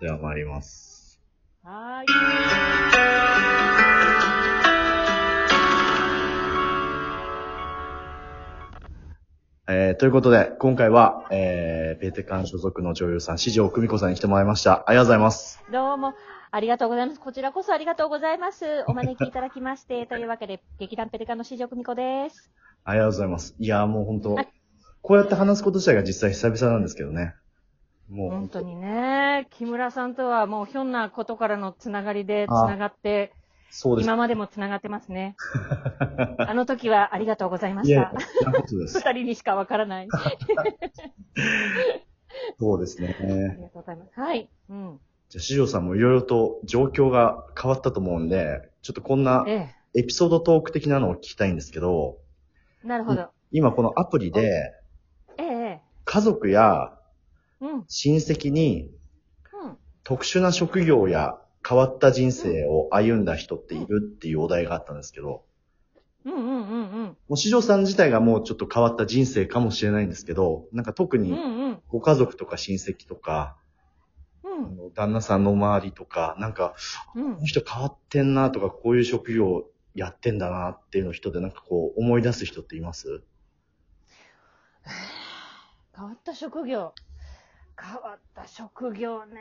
では参ります。はーい。えー、ということで、今回は、えー、ペーテカン所属の女優さん、四条久美子さんに来てもらいました。ありがとうございます。どうも、ありがとうございます。こちらこそありがとうございます。お招きいただきまして、というわけで、劇団ペリカンの四条久美子です。ありがとうございます。いやーもう本当はいこうやって話すこと自体が実際久々なんですけどね。もう、本当にね、木村さんとはもうひょんなことからのつながりでつあながって、そうです。今までもつながってますね。あの時はありがとうございました。二人にしかわからない。あ そうですね。りがとうございます。はい。うん。じゃあ、四条さんもいろいろと状況が変わったと思うんで、ちょっとこんなえエピソードトーク的なのを聞きたいんですけど、え。なるほど。今このアプリで、ええ。家族や親戚に特殊な職業や変わった人生を歩んだ人っているっていうお題があったんですけど、うんうんうんうん。もう四条さん自体がもうちょっと変わった人生かもしれないんですけど、なんか特うんにうん。ご家族とか親戚とか、あうん。の旦那さんの周りとか、なんか、うんこの。人変わってんなとか、こういう職業やってんだなっていうの人でなんかこう思い出す人っています？変わった職業。変わった職業ね。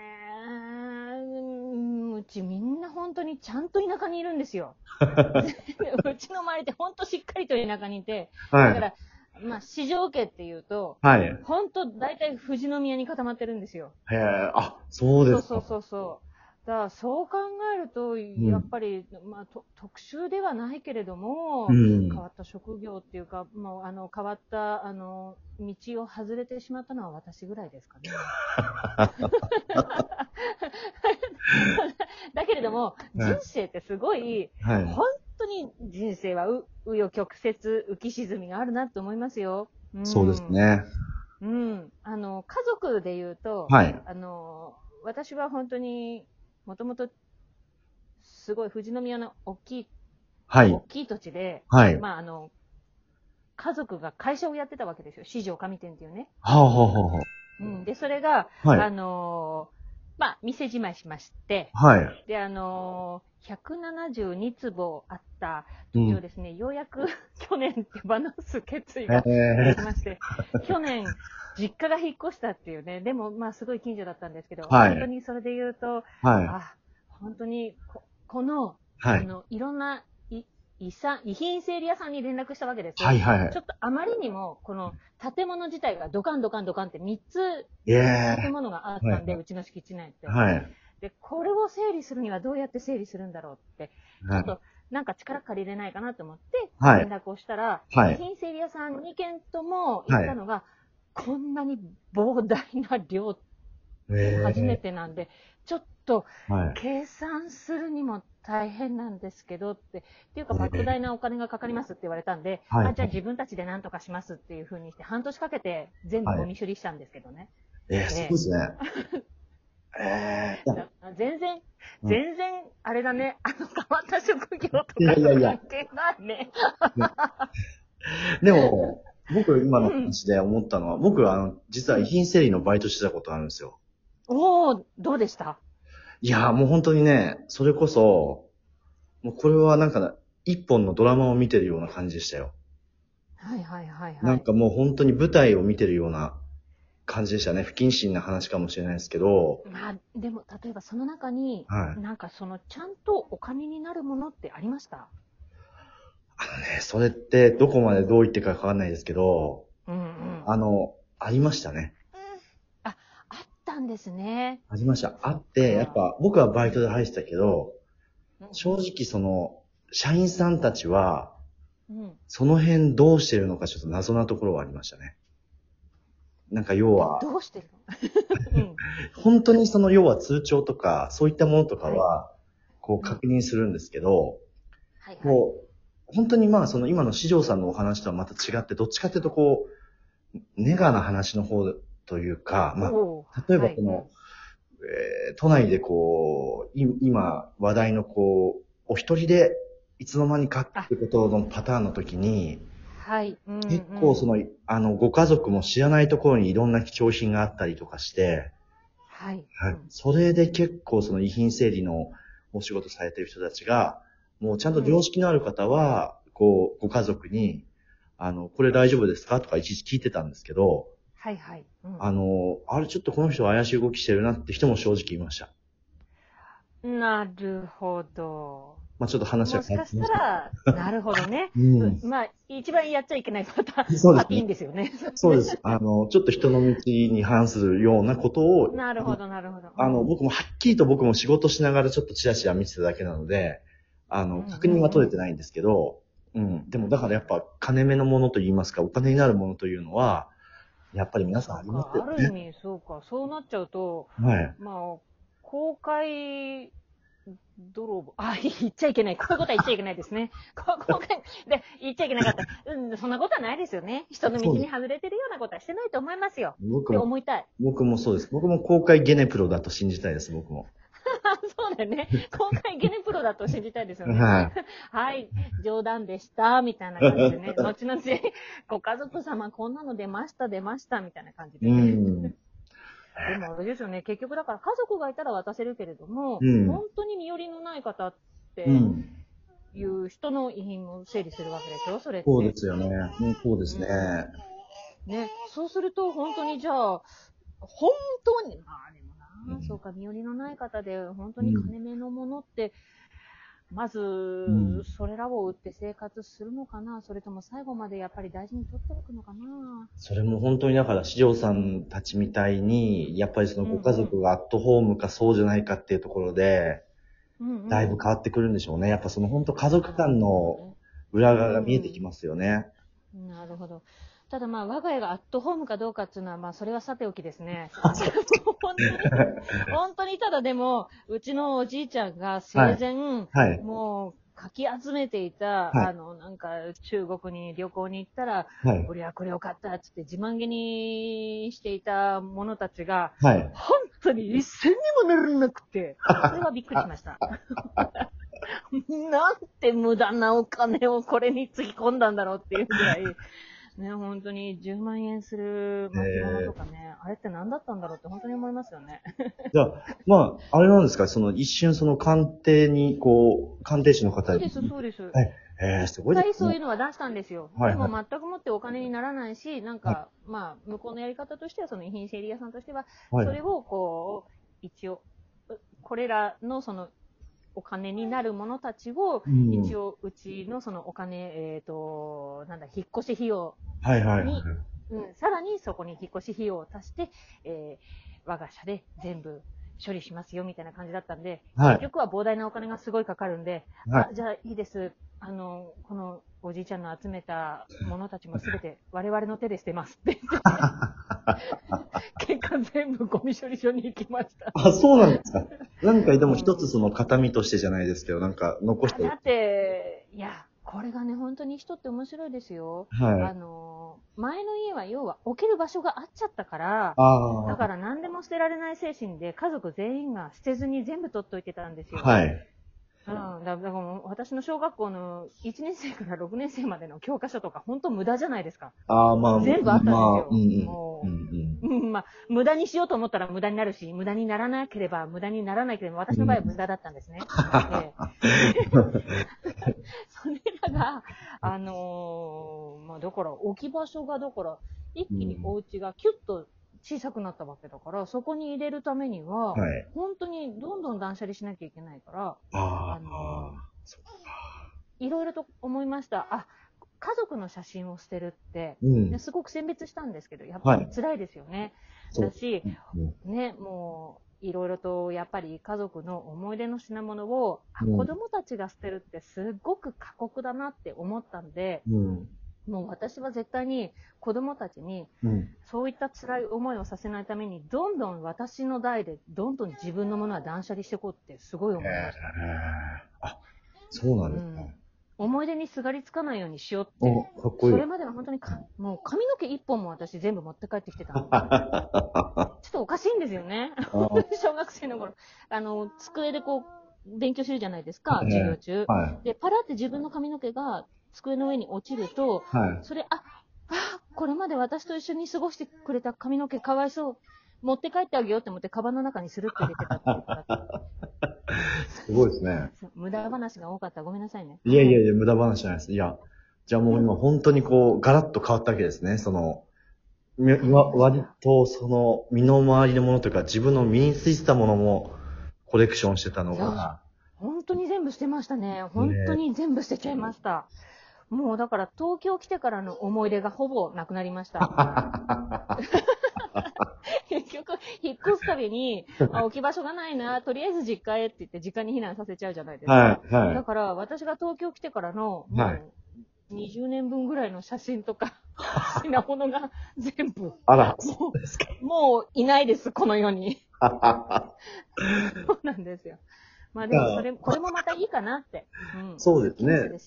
うんうちみんな本当にちゃんと田舎にいるんですよ。うちの周りって本当しっかりと田舎にいて、だはい。から、まあ、市場家っていうと、はい。本当大体富士宮に固まってるんですよ。へえ、あ、そうですか。そうそうそうそう。だからそう考えると、やっぱり、まあ、と特殊ではないけれども、うん変わ職業っていうか、もうあの変わったあの道を外れてしまったのは私ぐらいですかね。だけれども、うん人生ってすごい、はい。本当に人生はう紆余曲折、浮き沈みがあるなと思いますよ。んそうです。ね。うん。あの、家族で言うと、はい。あの、私は本当に、もともと、すごい富士宮の大きい、はい大。きい土地で、はい。はまあ、あの、家族が会社をやってたわけですよ。市場上店っていうね。あ、はあ、はうん。で、それが、あ、はあい。のーまあ、店じまいしまして、はい。で、あのー172坪あったうん土地を。ですね、ようやく 去年手放す決意がでえきまして、去年、実家が引っ越したっていうね、でも、まあ、すごい近所だったんですけど、はい本当にそれで言うと、ー、はい。あ、本当にこ、この、はい。あの、いろんな、い、遺産、遺品整理屋さんに連絡したわけです。はい、はいはいちょ。っとあまりにも、この建物自体がドカンドカンドカンって3つえ建物があったんで、はいうちの敷地内って。はい。で、これを整理するにはどうやって整理するんだろうって、ちょはい。っとなんか力借りれないかなと思って、はい連絡をしたら、はい遺品整理屋さん2軒とも言ったのが、こんなに膨大な量えー初めてなんで、ちょっとはい。計算するにも大変なんですけどって、っていうかええ。莫大なお金がかかりますって言われたんで、はい。あじゃあ自分たちで何とかしますっていうふうにして、半年かけて全部ゴミ処理したんですけどね。えー、そうですね。えー、全然、うん。全然、あれだね、あの変わった職業とか関係ないね。でも、僕今の話で思ったのは、僕あの、実は遺品整理のバイトしてたことあるんですよ。おおどうでした？いやーもう本当にね、それこそ、もうこれはなんか、一本のドラマを見てるような感じでしたよ。はいはいはいはい。なんかもう本当に舞台を見てるような感じでしたね。不謹慎な話かもしれないですけど、まあ、でも、例えばその中に、はいなんかその、ちゃんとお金になるものってありました？あのね、それってどこまでどう言ってかわかんないですけど、うんうん。あの、ありましたね。あったんですね。ありました。あって、やっぱ僕はバイトで入ってたけど、うん正直その、社員さんたちは、うん。その辺どうしてるのかちょっと謎なところはありましたね。なんか要は、どうしてるの？うん。本当にその要は通帳とか、そういったものとかは、こう確認するんですけど、はいはい。こう、本当にまあその今の四条さんのお話とはまた違って、どっちかっていうとこう、ネガな話の方というか、まあ、例えばこの、えー都内でこう、い今話題のこう、お一人でいつの間にかってことのパターンの時に、はい。うんうん結構その、あの、ご家族も知らないところにいろんな貴重品があったりとかして、はい。はい。それで結構その遺品整理のお仕事されてる人たちが、もうちゃんと常識のある方は、こう、ご家族に、あの、これ大丈夫ですかとか一時聞いてたんですけど、はいはい。うんあの、あれちょっとこの人怪しい動きしてるなって人も正直いました。なるほど。まあちょっと話はもしかしたら、なるほどね。うん。まあ、一番やっちゃいけないパターン、そうですねパティーンですよね。そうです。あの、ちょっと人の道に反するようなことを、なるほど、なるほど。あの、僕もはっきりと僕も仕事しながらちょっとチラチラ見てただけなので、あの、うんうんうん確認は取れてないんですけど、うん。でもだからやっぱ金目のものと言いますか、お金になるものというのは、やっぱり皆さんありますよね。ある意味、そうか。そうなっちゃうと、はい。まあ、公開泥棒。あ、言っちゃいけない。こういうことは言っちゃいけないですね。こ公開、で、言っちゃいけなかった。うん、そんなことはないですよね。人の道に外れてるようなことはしてないと思いますよ。僕も、思いたい。僕もそうです。僕も公開ゲネプロだと信じたいです、僕も。そうだよね。公開ゲネプロだと信じたいですよね。はい。はい、冗談でした、みたいな感じでね。後々、ご家族様こんなの出ました、出ました、みたいな感じでうね。ん。でもあれですよね、結局だから家族がいたら渡せるけれども、うん本当に身寄りのない方ってうん。いう人の遺品も整理するわけでしょ、それって。そうですよね。うん、そうですね。ね、そうすると本当にじゃあ、本当に、まあでもな、うん。そうか、身寄りのない方で本当に金目のものって、まず、ん。それらを売って生活するのかな？それとも最後までやっぱり大事に取っておくのかな？それも本当にだから、四条さんたちみたいに、やっぱりそのご家族がアットホームかそうじゃないかっていうところで、うんうん。だいぶ変わってくるんでしょうね。やっぱその本当家族間の裏側が見えてきますよね。なるほど。ただまあ、我が家がアットホームかどうかっていうのは、まあ、それはさておきですね。本当に、本当にただでも、うちのおじいちゃんが生前、はい。もう、かき集めていた、はいあの、なんか、中国に旅行に行ったら、はい。俺はこれを買ったっつって自慢げにしていた者たちが、はい。本当に一銭にもならなくて、それはびっくりしました。なんて無駄なお金をこれにつぎ込んだんだろうっていうぐらい、ね、本当に10万円する巻物とかね、あれって何だったんだろうって本当に思いますよね。じゃあ、まあ、あれなんですか、その一瞬その鑑定に、こう、鑑定士の方に。そうです、そうです。はいえー、すごいですそういうのは出したんですよ。はいでも全くもってお金にならないし、なんか、まあ、向こうのやり方としては、その遺品整理屋さんとしては、はいそれをこう、一応、うこれらのその、お金になるものたちを、うん一応、うちのそのお金、えっ、と、なんだ、引っ越し費用、はいはいはい。うん、さらにそこに引っ越し費用を足して、えー、我が社で全部処理しますよ、みたいな感じだったんで、はい結局は膨大なお金がすごいかかるんで、はいあ、じゃあいいです。あの、このおじいちゃんの集めたものたちもすべて 我々の手で捨てますって。結果全部ゴミ処理所に行きました。あ、そうなんですか。何かでも一つその形見としてじゃないですけど、なんか残してだって、いや、これがね、本当に人って面白いですよ。あはい。の、前の家は要は置ける場所があっちゃったから、ああ。だから何でも捨てられない精神で家族全員が捨てずに全部取っといてたんですよ。はい。うん、だだからもう私の小学校の1年生から6年生までの教科書とか本当無駄じゃないですか。ああ、まあ、全部あったんですよまあ、うんうん。もううんうん。うん、まあ、無駄にしようと思ったら無駄になるし、無駄にならなければ無駄にならないければ、私の場合は無駄だったんですね。で それらが、あのーまあ、だから置き場所が、だから、一気にお家がキュッと小さくなったわけだから、そこに入れるためには、はい。本当にどんどん断捨離しなきゃいけないから、あいろいろと思いました。あ、家族の写真を捨てるって、うんね。すごく選別したんですけど、やっぱりはい辛いですよね。だし、うんね、もう、いろいろと、やっぱり家族の思い出の品物を、あうん子供たちが捨てるってすっごく過酷だなって思ったんで、うん。もう私は絶対に子供たちに、うん。そういった辛い思いをさせないために、どんどん私の代で、どんどん自分のものは断捨離していこうってすごい思いました。あ、そうなんですね。思い出にすがりつかないようにしようって。お、かっこいいそれ。までは本当にか、もう髪の毛一本も私全部持って帰ってきてたの。ちょっとおかしいんですよね。小学生の頃。あの、机でこう、勉強するじゃないですか、ええ授業中。はい。で、パラって自分の髪の毛が机の上に落ちると、はい。それ、あ、あ、これまで私と一緒に過ごしてくれた髪の毛かわいそう。持って帰ってあげようって思って、カバンの中にスルッと入れてたっていうからすごいですね。無駄話が多かった。ごめんなさいね。いやいやいや、無駄話じゃないです。いや、じゃあもう今本当にこう、ガラッと変わったわけですね。その、割とその、身の回りのものというか、自分の身についてたものも、コレクションしてたのが、本当に全部捨てましたね。本当に全部捨てちゃいました。もうだから東京来てからの思い出がほぼなくなりました。結局、引っ越すたびに、あ、置き場所がないな、とりあえず実家へって言って実家に避難させちゃうじゃないですか。はい、はだから私が東京来てからの、もはうい20年分ぐらいの写真とか、品物が全部、あら、もそうですか。う、もういないです、この世に。そうなんですよ。まあでもそれ、これもまたいいかなって。うん。そうですね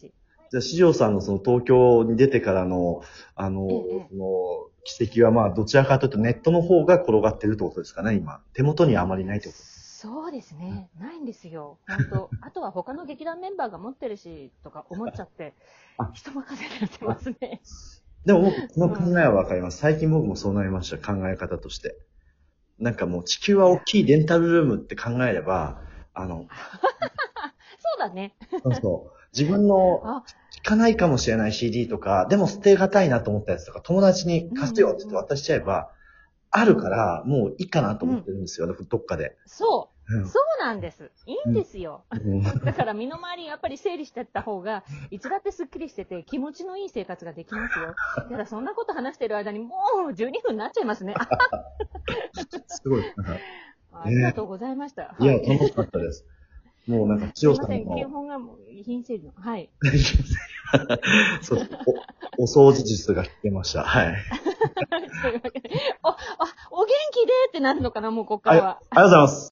じゃあ、四条さんのその東京に出てからの、あの、ええその奇跡はまあ、どちらかというとネットの方が転がってるってことですかね、今。手元にはあまりないってことそうですね。ないんですよ。本当 あとは他の劇団メンバーが持ってるし、とか思っちゃってあ、人任せになってますね。でも僕、この考えはわかります。最近僕もそうなりました、考え方として。なんかもう地球は大きいレンタルルームって考えれば、あの、そうだね。そうそう。自分のあ、聴かないかもしれない CD とか、でも捨てがたいなと思ったやつとか、友達に貸すよって渡しちゃえば、あるから、もういいかなと思ってるんですよ、どっかで。そうう。そうなんです。いいんですよ。んだから身の回りやっぱり整理してった方が、いつだってスッキリしてて気持ちのいい生活ができますよ。ただそんなこと話してる間にもう12分になっちゃいますね。あ すごい。ありがとうございました。いや、はい楽しかったです。もうなんか、千代さんすいません、基の、本がもう遺品整理の。はい。そうお、お掃除術が聞けました。はい。お、あ、お元気でってなるのかな、もうここからは。ありがとうございます。